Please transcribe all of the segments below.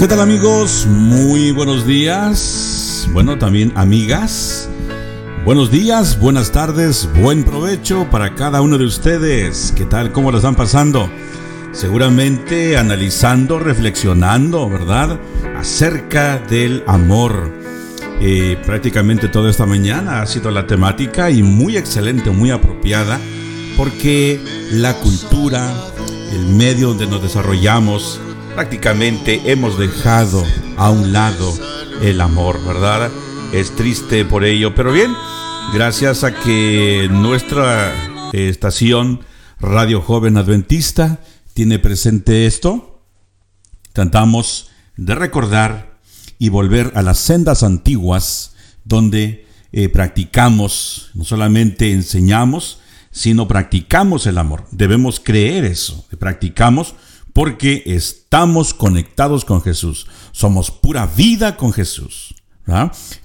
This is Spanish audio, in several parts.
¿Qué tal amigos? Muy buenos días. Bueno, también amigas. Buenos días, buenas tardes, buen provecho para cada uno de ustedes. ¿Qué tal? ¿Cómo lo están pasando? Seguramente analizando, reflexionando, ¿verdad? Acerca del amor. Eh, prácticamente toda esta mañana ha sido la temática y muy excelente, muy apropiada, porque la cultura, el medio donde nos desarrollamos, prácticamente hemos dejado a un lado el amor, ¿verdad? Es triste por ello, pero bien, gracias a que nuestra estación Radio Joven Adventista tiene presente esto, tratamos de recordar y volver a las sendas antiguas donde eh, practicamos, no solamente enseñamos, sino practicamos el amor. Debemos creer eso, practicamos porque estamos conectados con Jesús. Somos pura vida con Jesús.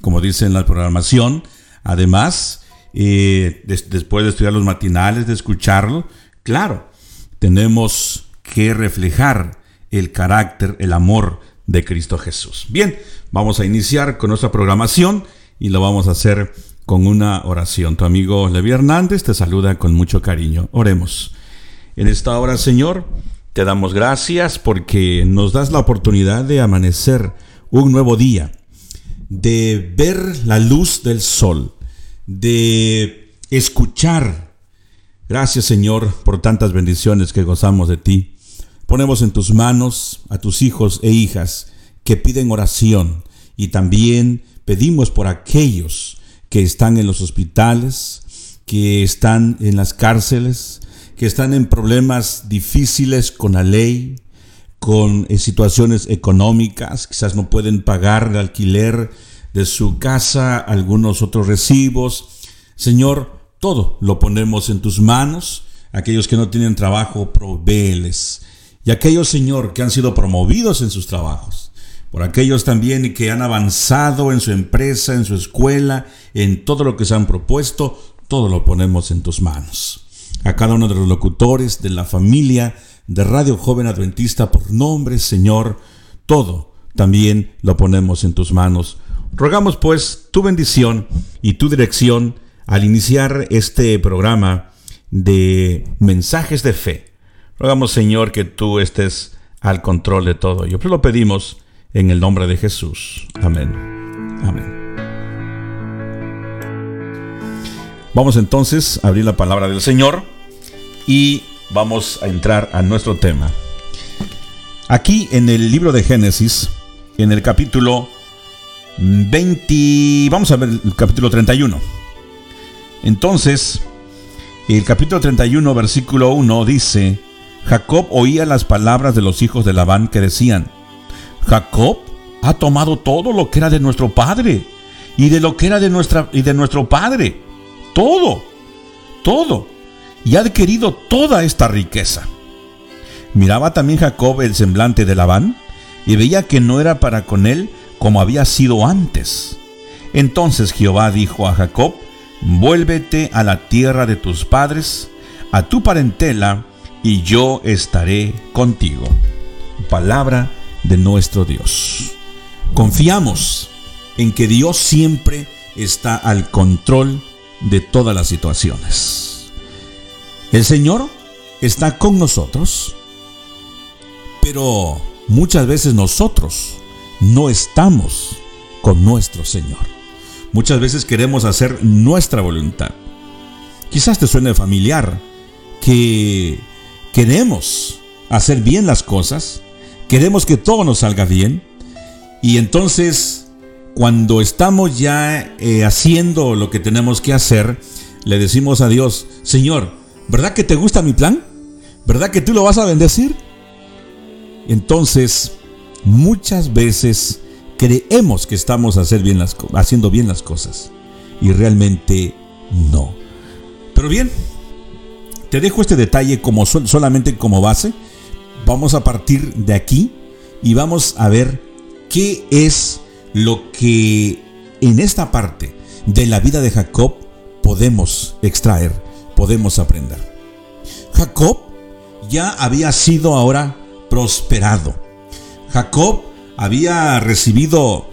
Como dice en la programación, además, eh, después de estudiar los matinales, de escucharlo, claro, tenemos que reflejar el carácter, el amor de Cristo Jesús. Bien, vamos a iniciar con nuestra programación y lo vamos a hacer con una oración. Tu amigo Levi Hernández te saluda con mucho cariño. Oremos. En esta hora, Señor, te damos gracias porque nos das la oportunidad de amanecer un nuevo día, de ver la luz del sol, de escuchar. Gracias Señor por tantas bendiciones que gozamos de ti. Ponemos en tus manos a tus hijos e hijas que piden oración y también pedimos por aquellos que están en los hospitales, que están en las cárceles, que están en problemas difíciles con la ley, con eh, situaciones económicas, quizás no pueden pagar el alquiler de su casa, algunos otros recibos. Señor, todo lo ponemos en tus manos. Aquellos que no tienen trabajo, provéeles. Y aquellos, Señor, que han sido promovidos en sus trabajos. Por aquellos también que han avanzado en su empresa, en su escuela, en todo lo que se han propuesto, todo lo ponemos en tus manos a cada uno de los locutores, de la familia de Radio Joven Adventista por nombre, Señor, todo también lo ponemos en tus manos. Rogamos pues tu bendición y tu dirección al iniciar este programa de mensajes de fe. Rogamos Señor que tú estés al control de todo ello. Lo pedimos en el nombre de Jesús. Amén. Amén. Vamos entonces a abrir la palabra del Señor y vamos a entrar a nuestro tema. Aquí en el libro de Génesis, en el capítulo 20, vamos a ver el capítulo 31. Entonces, el capítulo 31, versículo 1 dice, Jacob oía las palabras de los hijos de Labán que decían, Jacob ha tomado todo lo que era de nuestro padre y de lo que era de nuestra y de nuestro padre, todo, todo y ha adquirido toda esta riqueza. Miraba también Jacob el semblante de Labán y veía que no era para con él como había sido antes. Entonces Jehová dijo a Jacob, vuélvete a la tierra de tus padres, a tu parentela, y yo estaré contigo. Palabra de nuestro Dios. Confiamos en que Dios siempre está al control de todas las situaciones. El Señor está con nosotros, pero muchas veces nosotros no estamos con nuestro Señor. Muchas veces queremos hacer nuestra voluntad. Quizás te suene familiar que queremos hacer bien las cosas, queremos que todo nos salga bien, y entonces cuando estamos ya eh, haciendo lo que tenemos que hacer, le decimos a Dios, Señor, ¿Verdad que te gusta mi plan? ¿Verdad que tú lo vas a bendecir? Entonces, muchas veces creemos que estamos haciendo bien las cosas y realmente no. Pero bien, te dejo este detalle como solamente como base. Vamos a partir de aquí y vamos a ver qué es lo que en esta parte de la vida de Jacob podemos extraer podemos aprender. Jacob ya había sido ahora prosperado. Jacob había recibido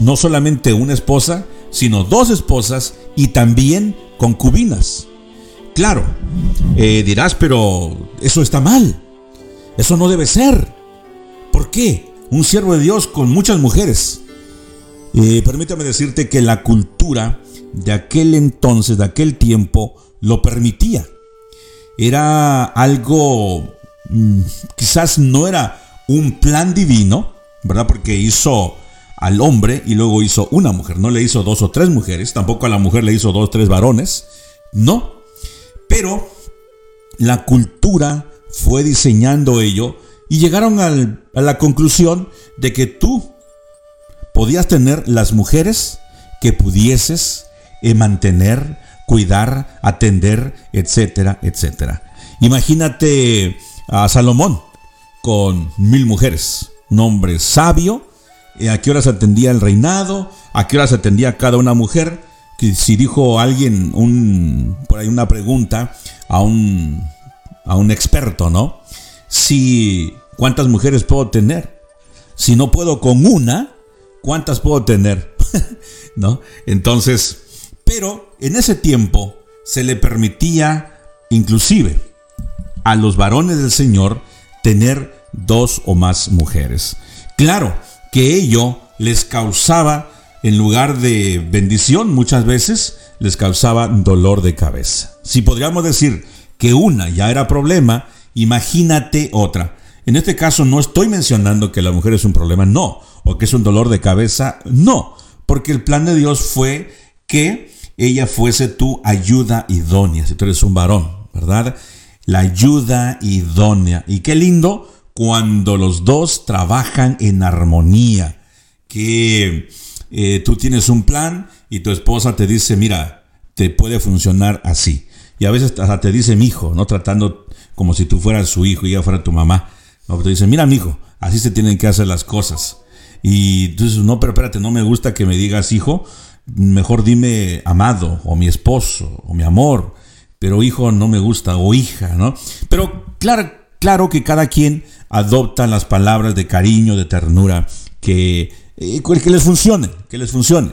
no solamente una esposa, sino dos esposas y también concubinas. Claro, eh, dirás, pero eso está mal. Eso no debe ser. ¿Por qué? Un siervo de Dios con muchas mujeres. Eh, permítame decirte que la cultura de aquel entonces, de aquel tiempo, lo permitía. Era algo, mm, quizás no era un plan divino, ¿verdad? Porque hizo al hombre y luego hizo una mujer. No le hizo dos o tres mujeres, tampoco a la mujer le hizo dos o tres varones. No. Pero la cultura fue diseñando ello y llegaron a la conclusión de que tú podías tener las mujeres que pudieses eh, mantener, cuidar, atender, etcétera, etcétera. Imagínate a Salomón con mil mujeres, un hombre sabio, eh, a qué horas atendía el reinado, a qué horas atendía cada una mujer, que si dijo alguien un, por ahí una pregunta a un, a un experto, ¿no? Si, ¿cuántas mujeres puedo tener? Si no puedo con una, ¿cuántas puedo tener? ¿No? Entonces, pero en ese tiempo se le permitía inclusive a los varones del Señor tener dos o más mujeres. Claro que ello les causaba, en lugar de bendición muchas veces, les causaba dolor de cabeza. Si podríamos decir que una ya era problema, imagínate otra. En este caso no estoy mencionando que la mujer es un problema, no, o que es un dolor de cabeza, no, porque el plan de Dios fue que ella fuese tu ayuda idónea, si tú eres un varón, ¿verdad? La ayuda idónea. Y qué lindo cuando los dos trabajan en armonía, que eh, tú tienes un plan y tu esposa te dice, mira, te puede funcionar así. Y a veces hasta te dice mi hijo, no tratando como si tú fueras su hijo y ella fuera tu mamá. Te dice, mira mi hijo, así se tienen que hacer las cosas. Y tú dices, no, pero espérate, no me gusta que me digas hijo, mejor dime amado, o mi esposo, o mi amor, pero hijo no me gusta, o hija, ¿no? Pero claro, claro que cada quien adopta las palabras de cariño, de ternura, que, eh, que les funcione, que les funcione.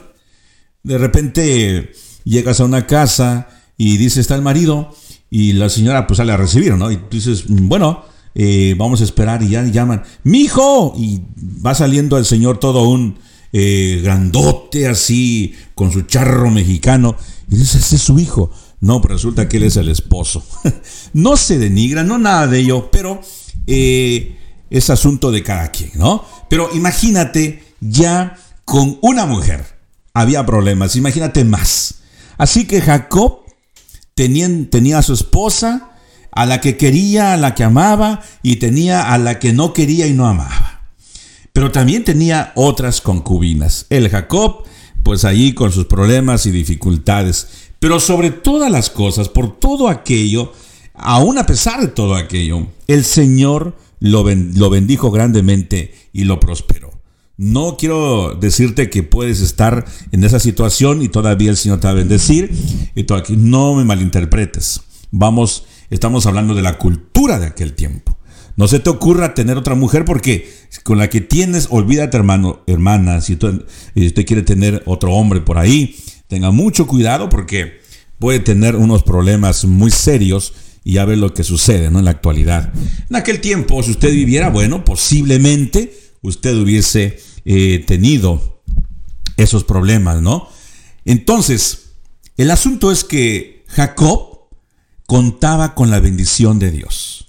De repente llegas a una casa y dice, está el marido, y la señora pues sale a recibir, ¿no? Y tú dices, bueno, eh, vamos a esperar y ya llaman, mi hijo, y va saliendo el señor todo un eh, grandote así, con su charro mexicano, y dice, ese es su hijo. No, pero resulta que él es el esposo. no se denigra, no nada de ello, pero eh, es asunto de cada quien, ¿no? Pero imagínate ya con una mujer había problemas, imagínate más. Así que Jacob tenía, tenía a su esposa, a la que quería, a la que amaba, y tenía a la que no quería y no amaba. Pero también tenía otras concubinas. El Jacob, pues allí con sus problemas y dificultades. Pero sobre todas las cosas, por todo aquello, aún a pesar de todo aquello, el Señor lo, bendijo grandemente y lo prosperó. No quiero decirte que puedes estar en esa situación y todavía el Señor te va a bendecir. Y todo aquí. No me malinterpretes. Vamos Estamos hablando de la cultura de aquel tiempo. No se te ocurra tener otra mujer porque con la que tienes, olvídate hermano, hermana, si usted, usted quiere tener otro hombre por ahí, tenga mucho cuidado porque puede tener unos problemas muy serios y ya ve lo que sucede en la actualidad. En aquel tiempo, si usted viviera, bueno, posiblemente usted hubiese eh, tenido esos problemas, ¿no? Entonces, el asunto es que Jacob contaba con la bendición de Dios.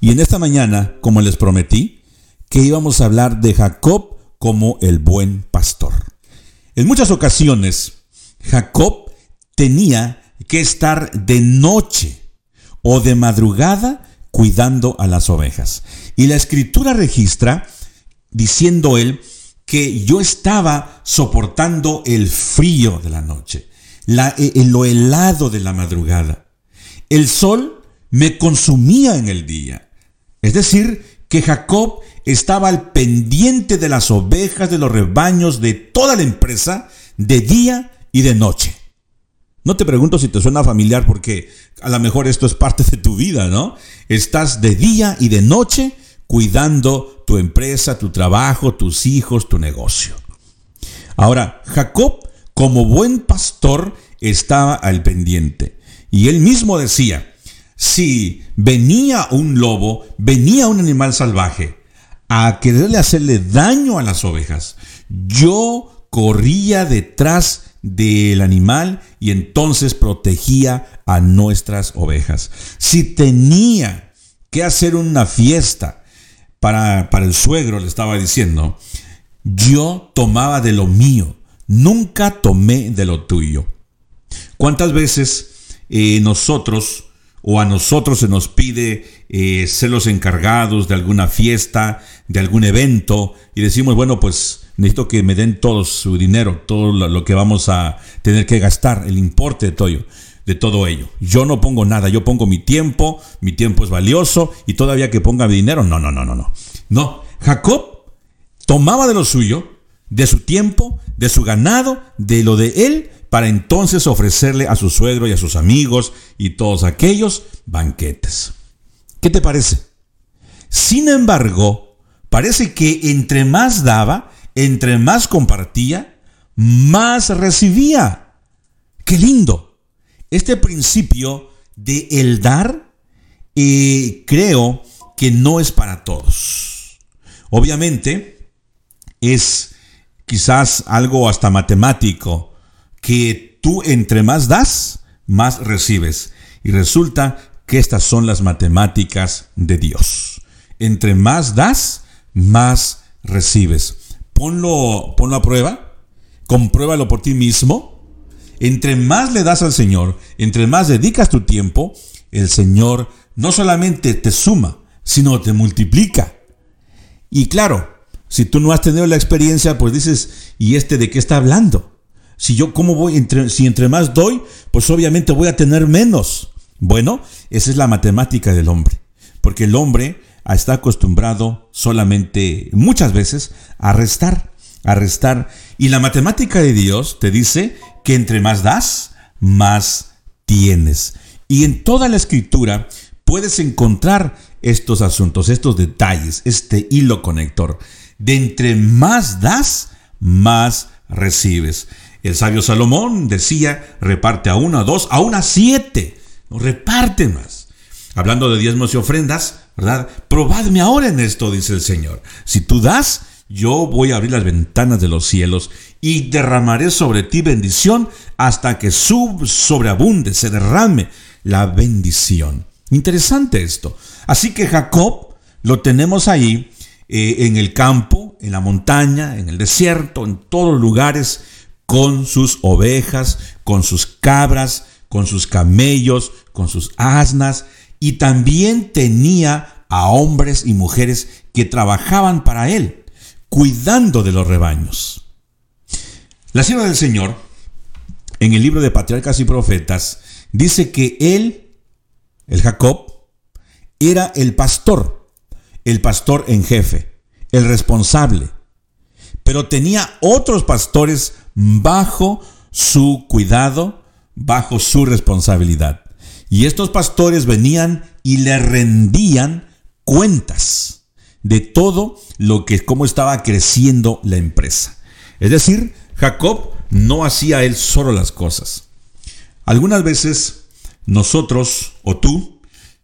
Y en esta mañana, como les prometí, que íbamos a hablar de Jacob como el buen pastor. En muchas ocasiones, Jacob tenía que estar de noche o de madrugada cuidando a las ovejas. Y la escritura registra diciendo él que yo estaba soportando el frío de la noche, la, lo helado de la madrugada. El sol me consumía en el día. Es decir, que Jacob estaba al pendiente de las ovejas, de los rebaños, de toda la empresa, de día y de noche. No te pregunto si te suena familiar porque a lo mejor esto es parte de tu vida, ¿no? Estás de día y de noche cuidando tu empresa, tu trabajo, tus hijos, tu negocio. Ahora, Jacob, como buen pastor, estaba al pendiente. Y él mismo decía, si venía un lobo, venía un animal salvaje a quererle hacerle daño a las ovejas, yo corría detrás del animal y entonces protegía a nuestras ovejas. Si tenía que hacer una fiesta para, para el suegro, le estaba diciendo, yo tomaba de lo mío, nunca tomé de lo tuyo. ¿Cuántas veces eh, nosotros o a nosotros se nos pide eh, ser los encargados de alguna fiesta, de algún evento, y decimos, bueno, pues necesito que me den todo su dinero, todo lo que vamos a tener que gastar, el importe de todo, de todo ello. Yo no pongo nada, yo pongo mi tiempo, mi tiempo es valioso, y todavía que ponga mi dinero, no, no, no, no, no. No, Jacob tomaba de lo suyo, de su tiempo, de su ganado, de lo de él, para entonces ofrecerle a su suegro y a sus amigos y todos aquellos banquetes. ¿Qué te parece? Sin embargo, parece que entre más daba, entre más compartía, más recibía. ¡Qué lindo! Este principio de el dar, eh, creo que no es para todos. Obviamente, es quizás algo hasta matemático que tú entre más das, más recibes. Y resulta que estas son las matemáticas de Dios. Entre más das, más recibes. Ponlo, ponlo a prueba, compruébalo por ti mismo. Entre más le das al Señor, entre más dedicas tu tiempo, el Señor no solamente te suma, sino te multiplica. Y claro, si tú no has tenido la experiencia, pues dices, ¿y este de qué está hablando? Si yo, ¿cómo voy? Entre, si entre más doy, pues obviamente voy a tener menos. Bueno, esa es la matemática del hombre. Porque el hombre está acostumbrado solamente, muchas veces, a restar, a restar. Y la matemática de Dios te dice que entre más das, más tienes. Y en toda la escritura puedes encontrar estos asuntos, estos detalles, este hilo conector. De entre más das, más recibes. El sabio Salomón decía, reparte a uno, a dos, a una siete. No reparte más. Hablando de diezmos y ofrendas, ¿verdad? Probadme ahora en esto, dice el Señor. Si tú das, yo voy a abrir las ventanas de los cielos y derramaré sobre ti bendición hasta que sub sobreabunde, se derrame la bendición. Interesante esto. Así que Jacob lo tenemos ahí eh, en el campo, en la montaña, en el desierto, en todos los lugares con sus ovejas, con sus cabras, con sus camellos, con sus asnas, y también tenía a hombres y mujeres que trabajaban para él, cuidando de los rebaños. La sierva del Señor, en el libro de Patriarcas y Profetas, dice que él, el Jacob, era el pastor, el pastor en jefe, el responsable, pero tenía otros pastores bajo su cuidado, bajo su responsabilidad. Y estos pastores venían y le rendían cuentas de todo lo que, cómo estaba creciendo la empresa. Es decir, Jacob no hacía él solo las cosas. Algunas veces nosotros o tú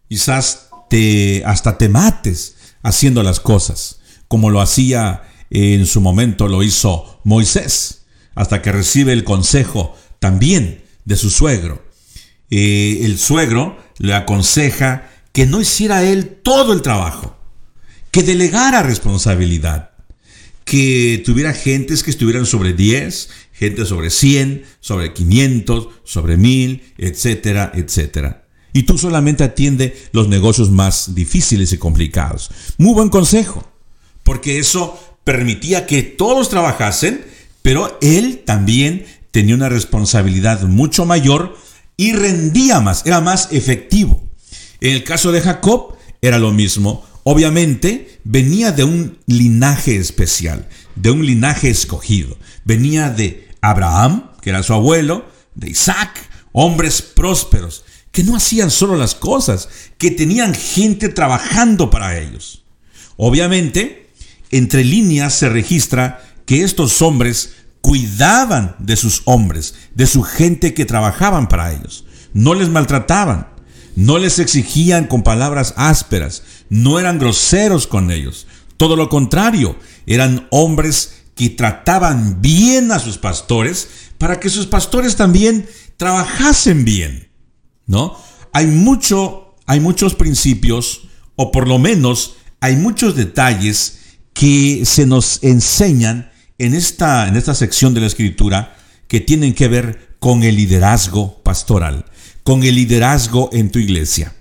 quizás te hasta te mates haciendo las cosas, como lo hacía en su momento lo hizo Moisés hasta que recibe el consejo también de su suegro. Eh, el suegro le aconseja que no hiciera él todo el trabajo, que delegara responsabilidad, que tuviera gentes que estuvieran sobre 10, gente sobre 100, sobre 500, sobre 1000, etcétera, etcétera. Y tú solamente atiende los negocios más difíciles y complicados. Muy buen consejo, porque eso permitía que todos trabajasen pero él también tenía una responsabilidad mucho mayor y rendía más, era más efectivo. En el caso de Jacob era lo mismo. Obviamente venía de un linaje especial, de un linaje escogido. Venía de Abraham, que era su abuelo, de Isaac, hombres prósperos, que no hacían solo las cosas, que tenían gente trabajando para ellos. Obviamente, entre líneas se registra que estos hombres cuidaban de sus hombres, de su gente que trabajaban para ellos. No les maltrataban, no les exigían con palabras ásperas, no eran groseros con ellos. Todo lo contrario, eran hombres que trataban bien a sus pastores para que sus pastores también trabajasen bien. ¿No? Hay mucho, hay muchos principios o por lo menos hay muchos detalles que se nos enseñan en esta, en esta sección de la escritura que tienen que ver con el liderazgo pastoral, con el liderazgo en tu iglesia.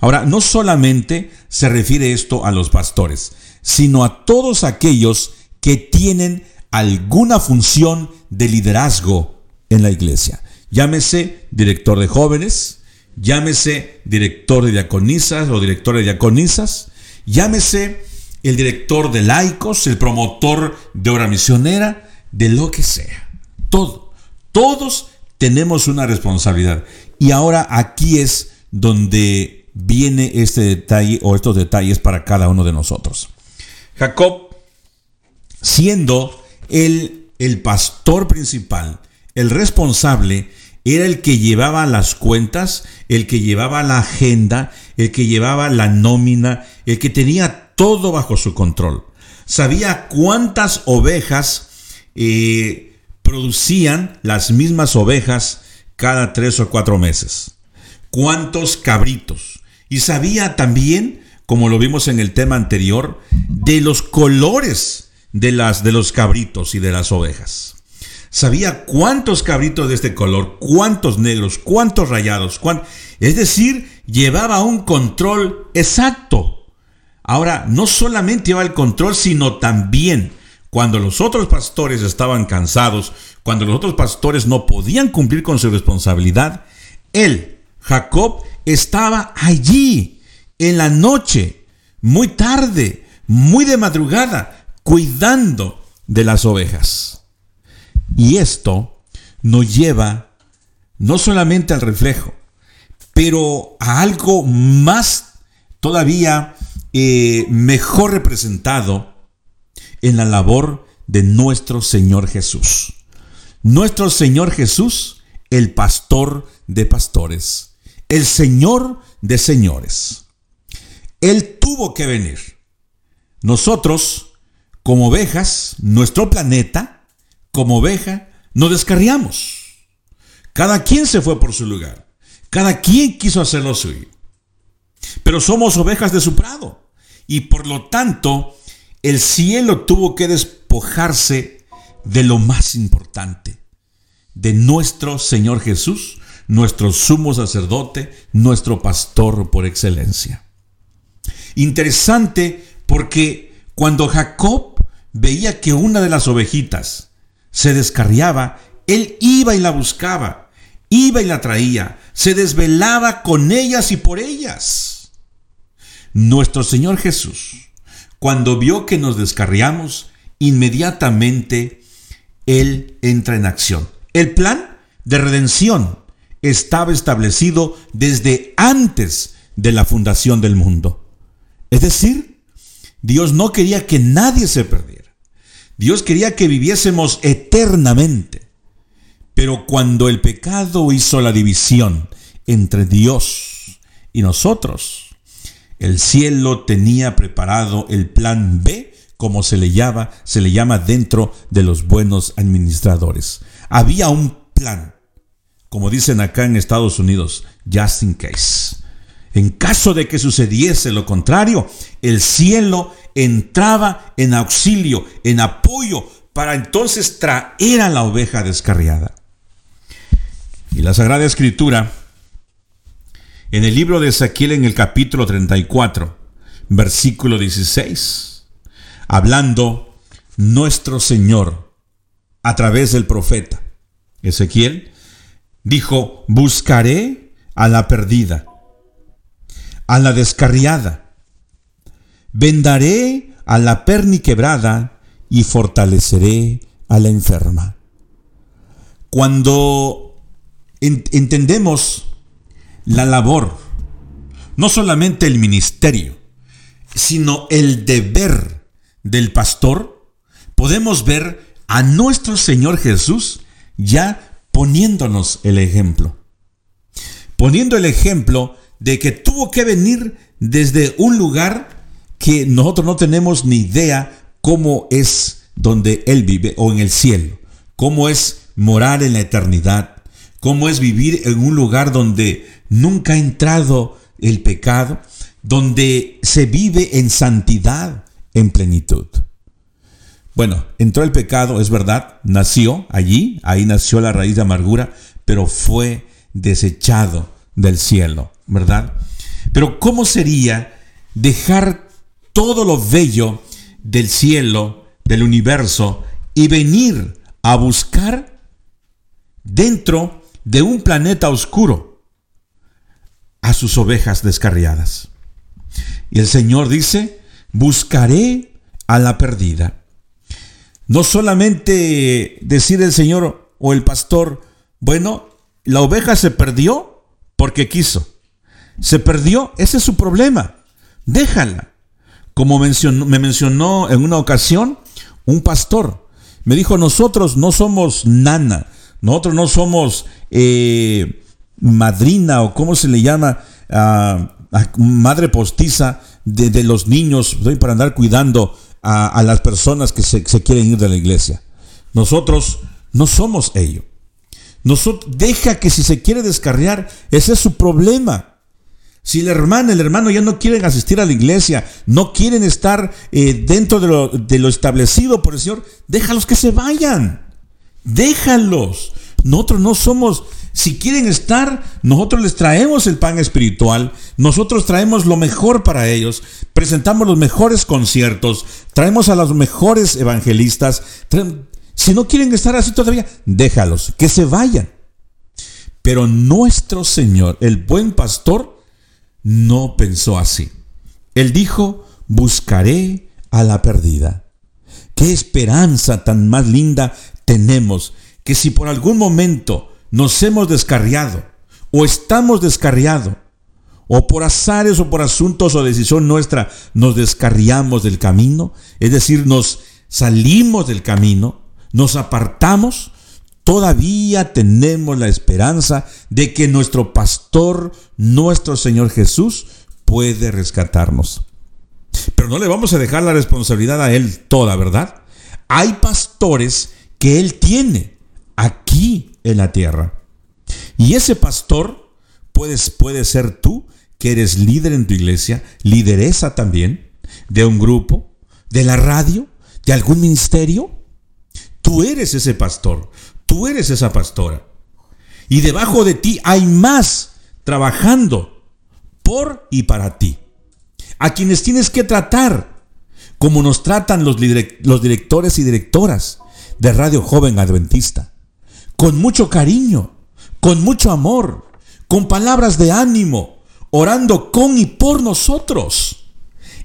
Ahora, no solamente se refiere esto a los pastores, sino a todos aquellos que tienen alguna función de liderazgo en la iglesia. Llámese director de jóvenes, llámese director de diaconisas o director de diaconisas, llámese el director de laicos, el promotor de obra misionera, de lo que sea. Todo, todos tenemos una responsabilidad. Y ahora aquí es donde viene este detalle o estos detalles para cada uno de nosotros. Jacob, siendo el, el pastor principal, el responsable, era el que llevaba las cuentas, el que llevaba la agenda, el que llevaba la nómina, el que tenía todo bajo su control. Sabía cuántas ovejas eh, producían las mismas ovejas cada tres o cuatro meses. Cuántos cabritos. Y sabía también, como lo vimos en el tema anterior, de los colores de, las, de los cabritos y de las ovejas sabía cuántos cabritos de este color, cuántos negros, cuántos rayados, es decir, llevaba un control exacto. Ahora, no solamente llevaba el control, sino también cuando los otros pastores estaban cansados, cuando los otros pastores no podían cumplir con su responsabilidad, él, Jacob, estaba allí en la noche, muy tarde, muy de madrugada, cuidando de las ovejas. Y esto nos lleva no solamente al reflejo, pero a algo más todavía eh, mejor representado en la labor de nuestro Señor Jesús. Nuestro Señor Jesús, el pastor de pastores, el Señor de señores. Él tuvo que venir. Nosotros, como ovejas, nuestro planeta, como oveja, no descarriamos. Cada quien se fue por su lugar. Cada quien quiso hacer lo suyo. Pero somos ovejas de su prado. Y por lo tanto, el cielo tuvo que despojarse de lo más importante, de nuestro Señor Jesús, nuestro sumo sacerdote, nuestro pastor por excelencia. Interesante porque cuando Jacob veía que una de las ovejitas se descarriaba, él iba y la buscaba, iba y la traía, se desvelaba con ellas y por ellas. Nuestro Señor Jesús, cuando vio que nos descarriamos, inmediatamente Él entra en acción. El plan de redención estaba establecido desde antes de la fundación del mundo. Es decir, Dios no quería que nadie se perdiera. Dios quería que viviésemos eternamente. Pero cuando el pecado hizo la división entre Dios y nosotros, el cielo tenía preparado el plan B, como se le llama, se le llama dentro de los buenos administradores. Había un plan, como dicen acá en Estados Unidos, just in case. En caso de que sucediese lo contrario, el cielo entraba en auxilio, en apoyo, para entonces traer a la oveja descarriada. Y la Sagrada Escritura, en el libro de Ezequiel en el capítulo 34, versículo 16, hablando nuestro Señor a través del profeta Ezequiel, dijo, buscaré a la perdida, a la descarriada, vendaré a la perniquebrada y fortaleceré a la enferma. Cuando entendemos la labor, no solamente el ministerio, sino el deber del pastor, podemos ver a nuestro Señor Jesús ya poniéndonos el ejemplo. Poniendo el ejemplo de que tuvo que venir desde un lugar que nosotros no tenemos ni idea cómo es donde Él vive o en el cielo, cómo es morar en la eternidad, cómo es vivir en un lugar donde nunca ha entrado el pecado, donde se vive en santidad, en plenitud. Bueno, entró el pecado, es verdad, nació allí, ahí nació la raíz de amargura, pero fue desechado del cielo, ¿verdad? Pero ¿cómo sería dejar todo lo bello del cielo, del universo, y venir a buscar dentro de un planeta oscuro a sus ovejas descarriadas? Y el Señor dice, buscaré a la perdida. No solamente decir el Señor o el pastor, bueno, la oveja se perdió porque quiso. Se perdió, ese es su problema. Déjala. Como mencionó, me mencionó en una ocasión un pastor, me dijo, nosotros no somos nana, nosotros no somos eh, madrina o cómo se le llama, madre postiza de, los niños para andar cuidando a, las personas que se, quieren ir de la iglesia. Nosotros no somos ello. Nosotros, deja que si se quiere descarriar, ese es su problema. Si la hermana, el hermano ya no quieren asistir a la iglesia, no quieren estar eh, dentro de lo, de lo establecido por el Señor, déjalos que se vayan. Déjalos. Nosotros no somos si quieren estar, nosotros les traemos el pan espiritual, nosotros traemos lo mejor para ellos, presentamos los mejores conciertos, traemos a los mejores evangelistas. Si no quieren estar así todavía, déjalos, que se vayan. Pero nuestro Señor, el buen pastor, no pensó así. Él dijo, buscaré a la perdida. Qué esperanza tan más linda tenemos que si por algún momento nos hemos descarriado o estamos descarriados o por azares o por asuntos o decisión nuestra nos descarriamos del camino, es decir, nos salimos del camino, nos apartamos, todavía tenemos la esperanza de que nuestro pastor, nuestro Señor Jesús, puede rescatarnos. Pero no le vamos a dejar la responsabilidad a Él toda, ¿verdad? Hay pastores que Él tiene aquí en la tierra. Y ese pastor puedes, puede ser tú, que eres líder en tu iglesia, lideresa también, de un grupo, de la radio, de algún ministerio. Tú eres ese pastor, tú eres esa pastora. Y debajo de ti hay más trabajando por y para ti. A quienes tienes que tratar, como nos tratan los, los directores y directoras de Radio Joven Adventista con mucho cariño, con mucho amor, con palabras de ánimo, orando con y por nosotros.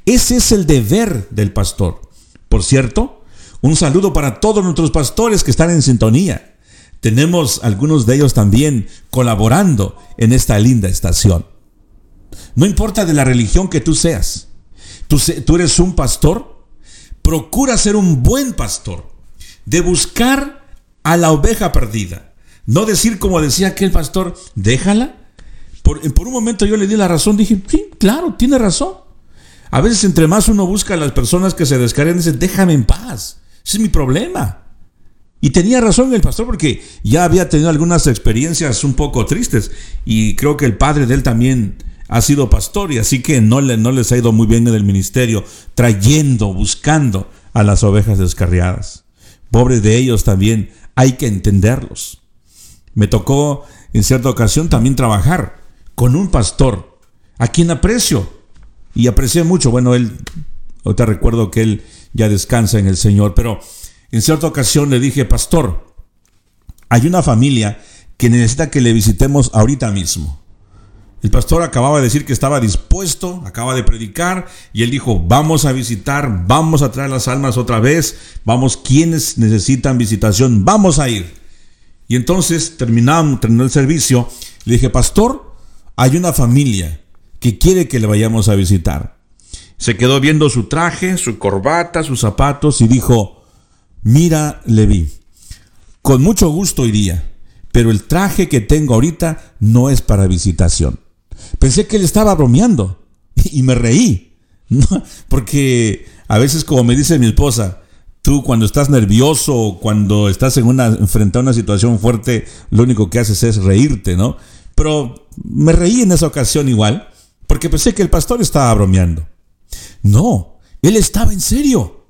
Ese es el deber del pastor. Por cierto, un saludo para todos nuestros pastores que están en sintonía. Tenemos algunos de ellos también colaborando en esta linda estación. No importa de la religión que tú seas, tú, tú eres un pastor, procura ser un buen pastor, de buscar a la oveja perdida. No decir como decía aquel pastor, déjala. Por, por, un momento yo le di la razón, dije, sí, claro, tiene razón. A veces entre más uno busca a las personas que se descargan, dice, déjame en paz. Ese es mi problema. Y tenía razón el pastor porque ya había tenido algunas experiencias un poco tristes y creo que el padre de él también ha sido pastor y así que no, le, no les ha ido muy bien en el ministerio, trayendo, buscando a las ovejas descarriadas. Pobres de ellos también hay que entenderlos. Me tocó en cierta ocasión también trabajar con un pastor a quien aprecio y aprecié mucho. Bueno, él, ahorita recuerdo que él ya descansa en el Señor, pero en cierta ocasión le dije, pastor, hay una familia que necesita que le visitemos ahorita mismo. El pastor acababa de decir que estaba dispuesto, acaba de predicar, y él dijo, vamos a visitar, vamos a traer las almas otra vez, vamos quienes necesitan visitación, vamos a ir. Y entonces terminamos, terminó el servicio, le dije, pastor, hay una familia que quiere que le vayamos a visitar. se quedó viendo su traje, su corbata, sus zapatos y dijo, mira, Levi, con mucho gusto iría, pero el traje que tengo ahorita no es para visitación. Pensé que él estaba bromeando y me reí, porque a veces como me dice mi esposa, tú cuando estás nervioso o cuando estás en una, frente a una situación fuerte, lo único que haces es reírte, ¿no? Pero me reí en esa ocasión igual, porque pensé que el pastor estaba bromeando. No, él estaba en serio.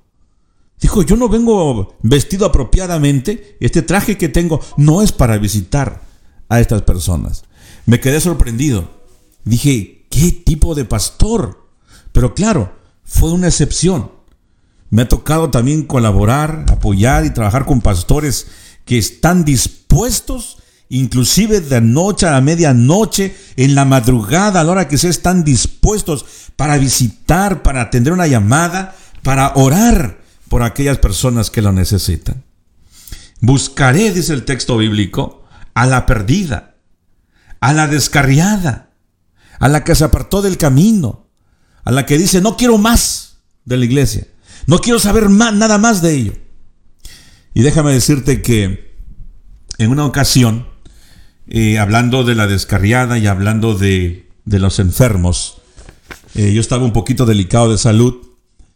Dijo, yo no vengo vestido apropiadamente, este traje que tengo no es para visitar a estas personas. Me quedé sorprendido. Dije, ¿qué tipo de pastor? Pero claro, fue una excepción. Me ha tocado también colaborar, apoyar y trabajar con pastores que están dispuestos inclusive de noche a medianoche, en la madrugada, a la hora que se están dispuestos para visitar, para atender una llamada, para orar por aquellas personas que lo necesitan. Buscaré, dice el texto bíblico, a la perdida, a la descarriada, a la que se apartó del camino, a la que dice, no quiero más de la iglesia, no quiero saber más, nada más de ello. Y déjame decirte que en una ocasión, eh, hablando de la descarriada y hablando de, los enfermos. Eh, yo estaba un poquito delicado de salud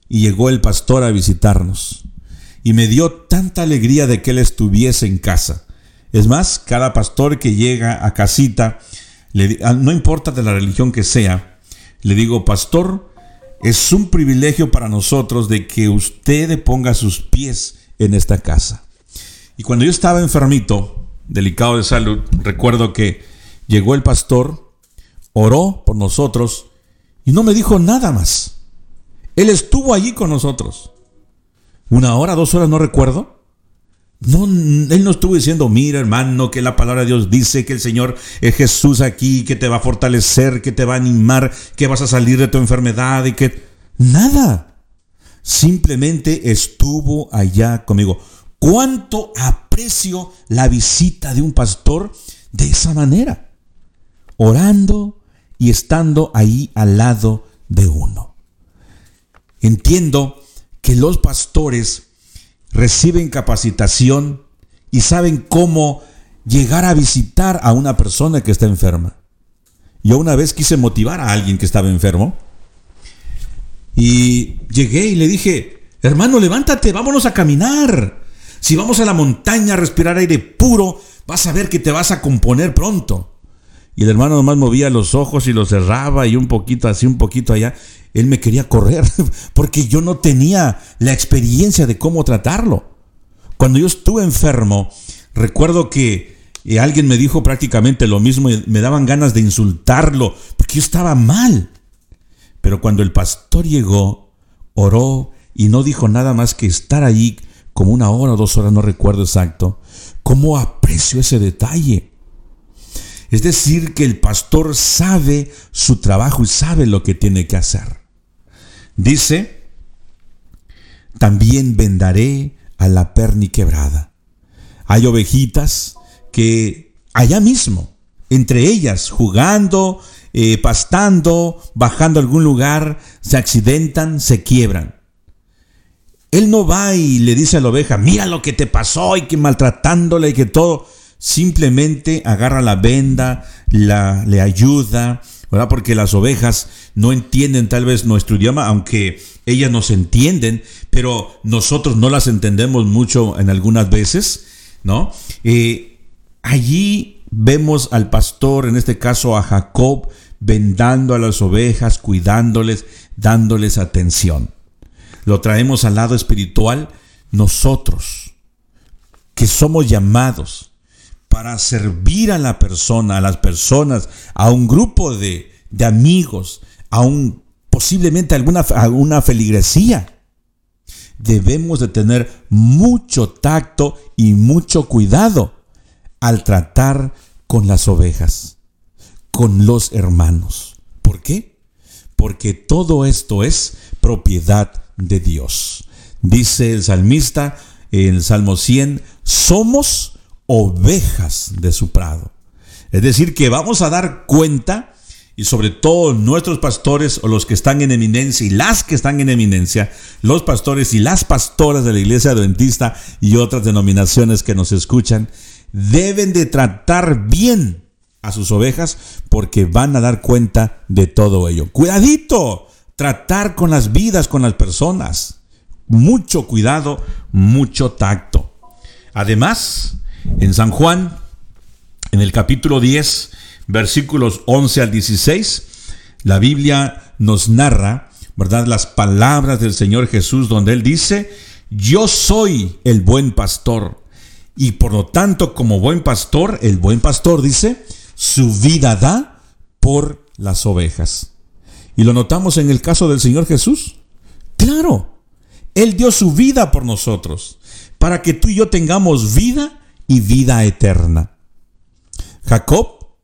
y llegó el pastor a visitarnos. Y me dio tanta alegría de que él estuviese en casa. Es más, cada pastor que llega a casita, ah, no importa de la religión que sea, le digo, pastor, es un privilegio para nosotros de que usted ponga sus pies en esta casa. Y cuando yo estaba enfermito, delicado de salud, recuerdo que llegó el pastor, oró por nosotros y no me dijo nada más. Él estuvo allí con nosotros. Una hora, dos horas, no recuerdo. No, él no estuvo diciendo, mira hermano, que la palabra de Dios dice que el Señor es Jesús aquí, que te va a fortalecer, que te va a animar, que vas a salir de tu enfermedad y que... Nada. Simplemente estuvo allá conmigo. ¿Cuánto aprecio la visita de un pastor de esa manera? Orando y estando ahí al lado de uno. Entiendo que los pastores reciben capacitación y saben cómo llegar a visitar a una persona que está enferma. Yo una vez quise motivar a alguien que estaba enfermo y llegué y le dije, hermano, levántate, vámonos a caminar. Si vamos a la montaña a respirar aire puro, vas a ver que te vas a componer pronto. Y el hermano nomás movía los ojos y los cerraba y un poquito así, un poquito allá. Él me quería correr porque yo no tenía la experiencia de cómo tratarlo. Cuando yo estuve enfermo, recuerdo que eh, alguien me dijo prácticamente lo mismo y me daban ganas de insultarlo porque yo estaba mal. Pero cuando el pastor llegó, oró y no dijo nada más que estar allí como una hora o dos horas, no recuerdo exacto, cómo aprecio ese detalle. Es decir, que el pastor sabe su trabajo y sabe lo que tiene que hacer. Dice, también vendaré a la perni quebrada. Hay ovejitas que allá mismo, entre ellas, jugando, eh, pastando, bajando a algún lugar, se accidentan, se quiebran. Él no va y le dice a la oveja, mira lo que te pasó y que maltratándola y que todo. Simplemente agarra la venda, la, le ayuda, ¿verdad? Porque las ovejas no entienden tal vez nuestro idioma, aunque ellas nos entienden, pero nosotros no las entendemos mucho en algunas veces, ¿no? Eh, allí vemos al pastor, en este caso a Jacob, vendando a las ovejas, cuidándoles, dándoles atención lo traemos al lado espiritual, nosotros, que somos llamados para servir a la persona, a las personas, a un grupo de, amigos, a un posiblemente alguna, alguna feligresía. Debemos de tener mucho tacto y mucho cuidado al tratar con las ovejas, con los hermanos. ¿Por qué? Porque todo esto es propiedad de Dios. Dice el salmista en el Salmo 100, somos ovejas de su prado. Es decir, que vamos a dar cuenta y sobre todo nuestros pastores o los que están en eminencia y las que están en eminencia, los pastores y las pastoras de la iglesia adventista y otras denominaciones que nos escuchan, deben de tratar bien a sus ovejas porque van a dar cuenta de todo ello. Cuidadito, tratar con las vidas, con las personas. Mucho cuidado, mucho tacto. Además, en San Juan, en el capítulo 10, versículos 11 al 16, la Biblia nos narra, ¿verdad? Las palabras del Señor Jesús donde Él dice, yo soy el buen pastor. Y por lo tanto, como buen pastor, el buen pastor dice, su vida da por las ovejas. Y lo notamos en el caso del Señor Jesús. Claro, Él dio su vida por nosotros, para que tú y yo tengamos vida y vida eterna. Jacob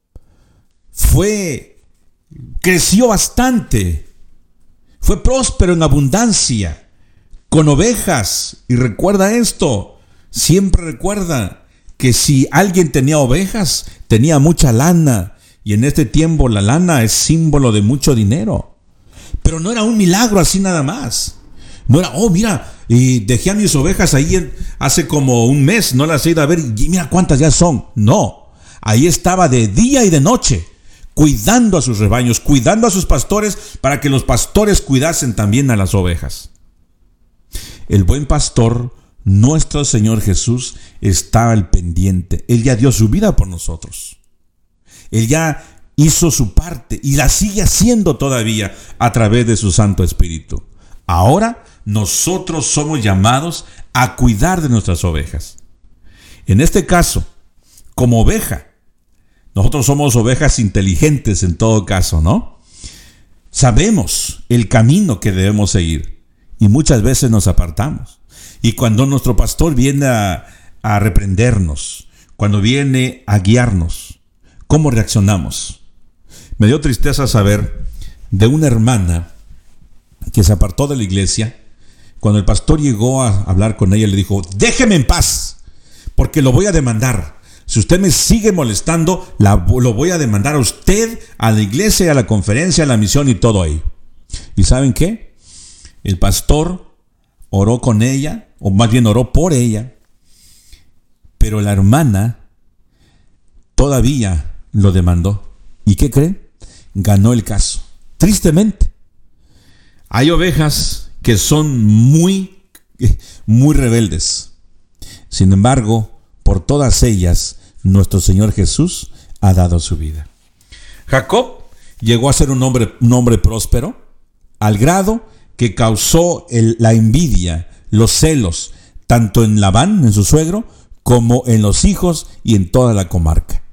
fue, creció bastante, fue próspero en abundancia, con ovejas. Y recuerda esto, siempre recuerda que si alguien tenía ovejas, tenía mucha lana. Y en este tiempo la lana es símbolo de mucho dinero. Pero no era un milagro así nada más. No oh, mira, y dejé a mis ovejas ahí hace como un mes, no las he ido a ver y mira cuántas ya son. No, ahí estaba de día y de noche cuidando a sus rebaños, cuidando a sus pastores, para que los pastores cuidasen también a las ovejas. El buen pastor, nuestro Señor Jesús, está al pendiente. Él ya dio su vida por nosotros. Él ya hizo su parte y la sigue haciendo todavía a través de su Santo Espíritu. Ahora nosotros somos llamados a cuidar de nuestras ovejas. En este caso, como oveja, nosotros somos ovejas inteligentes en todo caso, ¿no? Sabemos el camino que debemos seguir y muchas veces nos apartamos. Y cuando nuestro pastor viene a, reprendernos, cuando viene a guiarnos, ¿cómo reaccionamos? Me dio tristeza saber de una hermana que se apartó de la iglesia. Cuando el pastor llegó a hablar con ella, le dijo, déjeme en paz, porque lo voy a demandar. Si usted me sigue molestando, lo voy a demandar a usted, a la iglesia, a la conferencia, a la misión y todo ahí. ¿Y saben qué? El pastor oró con ella, o más bien oró por ella, pero la hermana todavía lo demandó. ¿Y qué cree? Ganó el caso. Tristemente. Hay ovejas que son muy, muy rebeldes. Sin embargo, por todas ellas, nuestro Señor Jesús ha dado su vida. Jacob llegó a ser un hombre, un hombre próspero al grado que causó la envidia, los celos, tanto en Labán, en su suegro, como en los hijos y en toda la comarca.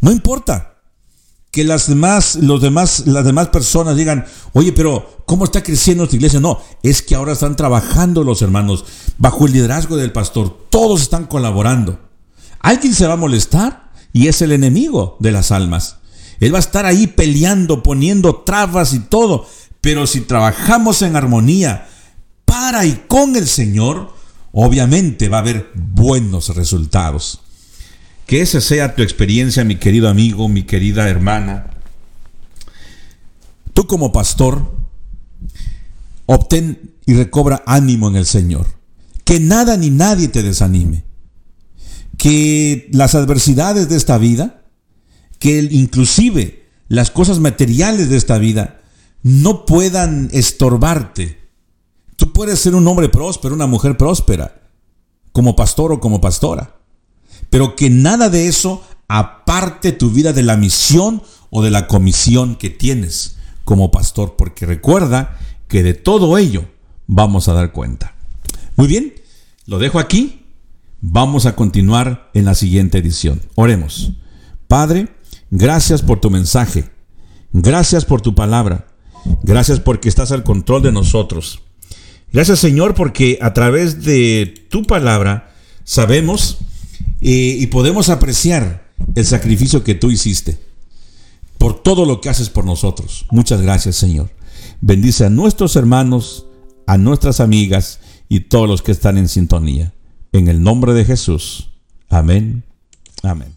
No importa que las demás, los demás, las demás personas digan, oye, pero ¿cómo está creciendo esta iglesia? No, es que ahora están trabajando los hermanos bajo el liderazgo del pastor. Todos están colaborando. Alguien se va a molestar y es el enemigo de las almas. Él va a estar ahí peleando, poniendo trabas y todo. Pero si trabajamos en armonía para y con el Señor, obviamente va a haber buenos resultados. Que esa sea tu experiencia, mi querido amigo, mi querida hermana. Tú como pastor, obtén y recobra ánimo en el Señor. Que nada ni nadie te desanime que las adversidades de esta vida, que inclusive las cosas materiales de esta vida no puedan estorbarte. Tú puedes ser un hombre próspero, una mujer próspera, como pastor o como pastora, pero que nada de eso aparte tu vida de la misión o de la comisión que tienes como pastor, porque recuerda que de todo ello vamos a dar cuenta. Muy bien, lo dejo aquí Vamos a continuar en la siguiente edición. Oremos. Padre, gracias por tu mensaje. Gracias por tu palabra. Gracias porque estás al control de nosotros. Gracias Señor porque a través de tu palabra sabemos y podemos apreciar el sacrificio que tú hiciste por todo lo que haces por nosotros. Muchas gracias Señor. Bendice a nuestros hermanos, a nuestras amigas y todos los que están en sintonía. En el nombre de Jesús. Amén. Amén.